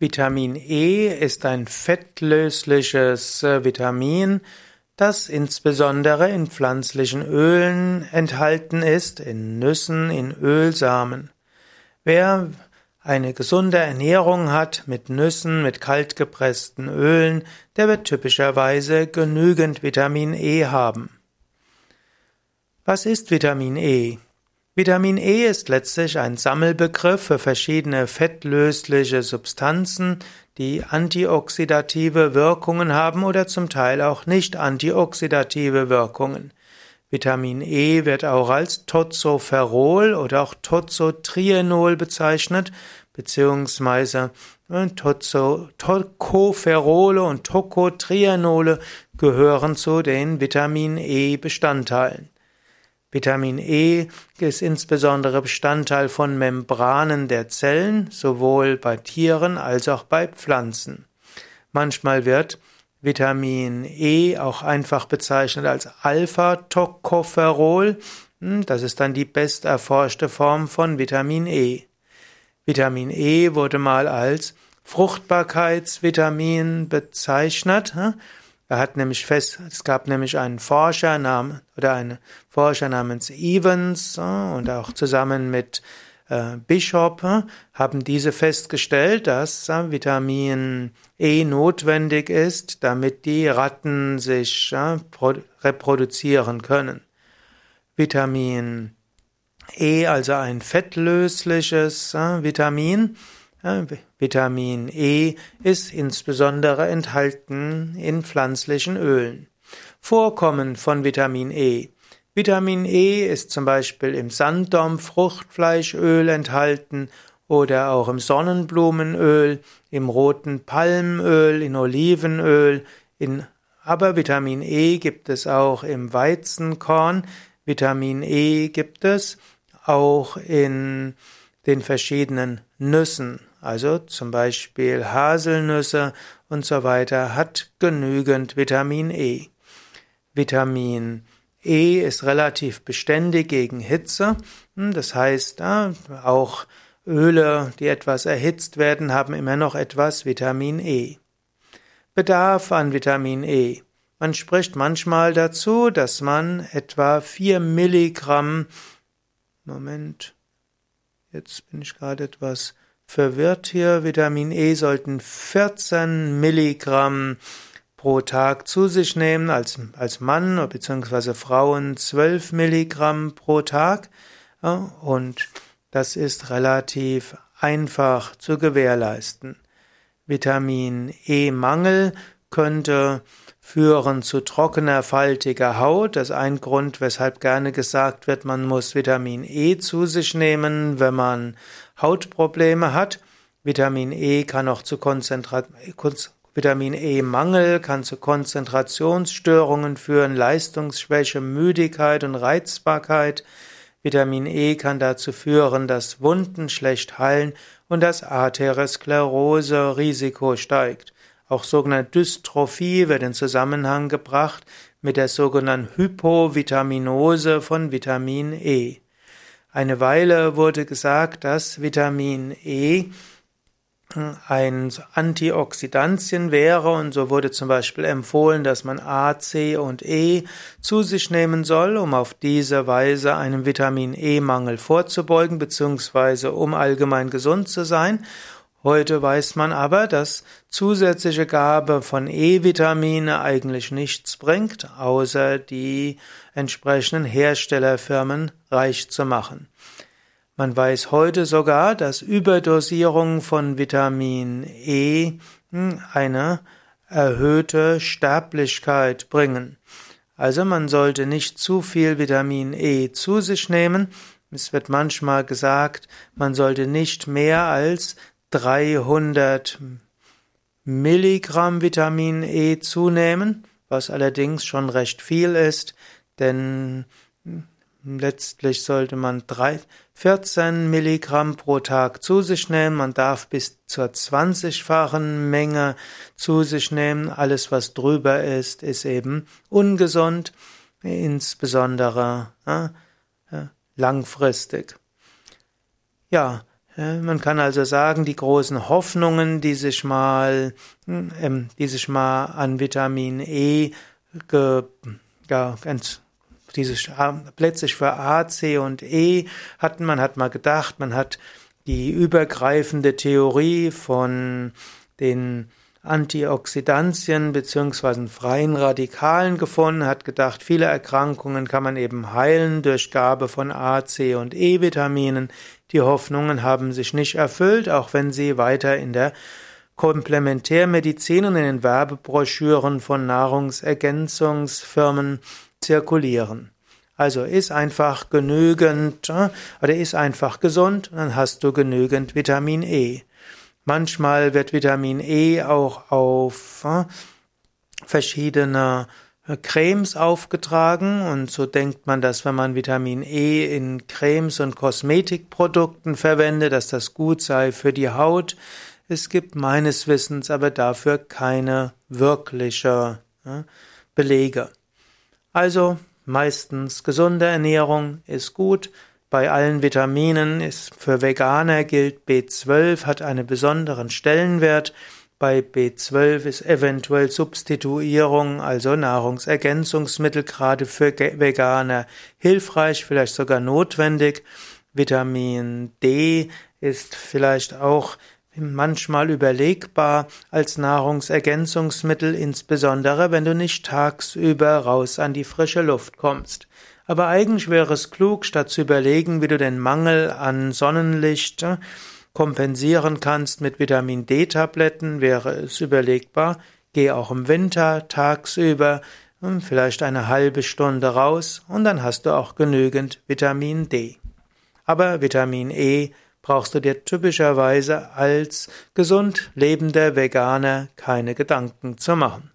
Vitamin E ist ein fettlösliches äh, Vitamin, das insbesondere in pflanzlichen Ölen enthalten ist, in Nüssen, in Ölsamen. Wer eine gesunde Ernährung hat mit Nüssen, mit kaltgepressten Ölen, der wird typischerweise genügend Vitamin E haben. Was ist Vitamin E? Vitamin E ist letztlich ein Sammelbegriff für verschiedene fettlösliche Substanzen, die antioxidative Wirkungen haben oder zum Teil auch nicht antioxidative Wirkungen. Vitamin E wird auch als Tozoferol oder auch Tozotrienol bezeichnet, beziehungsweise äh, Tozo, Tocopherole und Tocotrienole gehören zu den Vitamin E Bestandteilen. Vitamin E ist insbesondere Bestandteil von Membranen der Zellen, sowohl bei Tieren als auch bei Pflanzen. Manchmal wird Vitamin E auch einfach bezeichnet als Alpha-Tocopherol. Hm, das ist dann die besterforschte Form von Vitamin E. Vitamin E wurde mal als Fruchtbarkeitsvitamin bezeichnet. Er hat nämlich fest, es gab nämlich einen Forscher namen, oder einen Forscher namens Evans äh, und auch zusammen mit äh, Bishop äh, haben diese festgestellt, dass Vitamin E notwendig ist, damit die Ratten sich reproduzieren können. Vitamin E, also ein fettlösliches Vitamin, Vitamin E ist insbesondere enthalten in pflanzlichen Ölen. Vorkommen von Vitamin E. Vitamin E ist zum Beispiel im Sanddorn Fruchtfleischöl enthalten oder auch im Sonnenblumenöl, im roten Palmöl, in Olivenöl, in aber Vitamin E gibt es auch im Weizenkorn, Vitamin E gibt es auch in den verschiedenen Nüssen also zum Beispiel Haselnüsse und so weiter, hat genügend Vitamin E. Vitamin E ist relativ beständig gegen Hitze. Hm, das heißt, auch Öle, die etwas erhitzt werden, haben immer noch etwas Vitamin E. Bedarf an Vitamin E. Man spricht manchmal dazu, dass man etwa 4 Milligramm Moment, jetzt bin ich gerade etwas verwirrt hier. Vitamin E sollten 14 Milligramm pro Tag zu sich nehmen, als, als Mann bzw. Frauen 12 Milligramm pro Tag. Und das ist relativ einfach zu gewährleisten. Vitamin E-Mangel könnte führen zu trockener, faltiger Haut. Das ist ein Grund, weshalb gerne gesagt wird, man muss Vitamin E zu sich nehmen, wenn man Hautprobleme hat. Vitamin E kann auch zu Konzentra Vitamin E-Mangel kann zu Konzentrationsstörungen führen, Leistungsschwäche, Müdigkeit und Reizbarkeit. Vitamin E kann dazu führen, dass Wunden schlecht heilen und das Arteriosklerose-Risiko steigt. Auch sogenannte Dystrophie wird in Zusammenhang gebracht mit der sogenannten Hypovitaminose von Vitamin E. Eine Weile wurde gesagt, dass Vitamin E ein Antioxidantien wäre und so wurde zum Beispiel empfohlen, dass man A, C und E zu sich nehmen soll, um auf diese Weise einem Vitamin E-Mangel vorzubeugen, beziehungsweise um allgemein gesund zu sein. Heute weiß man aber, dass zusätzliche Gabe von E-Vitamine eigentlich nichts bringt, außer die entsprechenden Herstellerfirmen reich zu machen. Man weiß heute sogar, dass Überdosierungen von Vitamin E hm, eine erhöhte Sterblichkeit bringen. Also man sollte nicht zu viel Vitamin E zu sich nehmen. Es wird manchmal gesagt, man sollte nicht mehr als 300 Milligramm Vitamin E zunehmen, was allerdings schon recht viel ist, denn letztlich sollte man 14 Milligramm pro Tag zu sich nehmen. Man darf bis zur 20-fachen Menge zu sich nehmen. Alles, was drüber ist, ist eben ungesund, insbesondere äh, langfristig. Ja, Man kann also sagen, die großen Hoffnungen, die sich mal, hm, die sich mal an Vitamin E ge, ja, dieses plötzlich für A, C und E hatten, man hat mal gedacht, man hat die übergreifende Theorie von den Antioxidantien beziehungsweise freien Radikalen gefunden, hat gedacht, viele Erkrankungen kann man eben heilen durch Gabe von A, C und E-Vitaminen. Die Hoffnungen haben sich nicht erfüllt, auch wenn sie weiter in der Komplementärmedizin und in den Werbebroschüren von Nahrungsergänzungsfirmen zirkulieren. Also ist einfach genügend äh, oder ist einfach gesund, dann hast du genügend Vitamin E. Manchmal wird Vitamin E auch auf äh, verschiedene äh, Cremes aufgetragen und so denkt man, dass wenn man Vitamin E in Cremes und Kosmetikprodukten verwendet, dass das gut sei für die Haut. Es gibt meines Wissens aber dafür keine wirkliche Belege. Also meistens gesunde Ernährung ist gut, bei allen Vitaminen ist für Veganer gilt B12 hat einen besonderen Stellenwert. Bei B12 ist eventuell Substituierung, also Nahrungsergänzungsmittel gerade für Veganer hilfreich, vielleicht sogar notwendig. Vitamin D ist vielleicht auch manchmal überlegbar als Nahrungsergänzungsmittel, insbesondere wenn du nicht tagsüber raus an die frische Luft kommst. Aber eigentlich wäre es klug, statt zu überlegen, wie du den Mangel an Sonnenlicht äh, kompensieren kannst mit Vitamin D-Tabletten, wäre es überlegbar, geh auch im Winter tagsüber hm, vielleicht eine halbe Stunde raus und dann hast du auch genügend Vitamin D. Aber Vitamin E brauchst du dir typischerweise als gesund lebender Veganer keine Gedanken zu machen.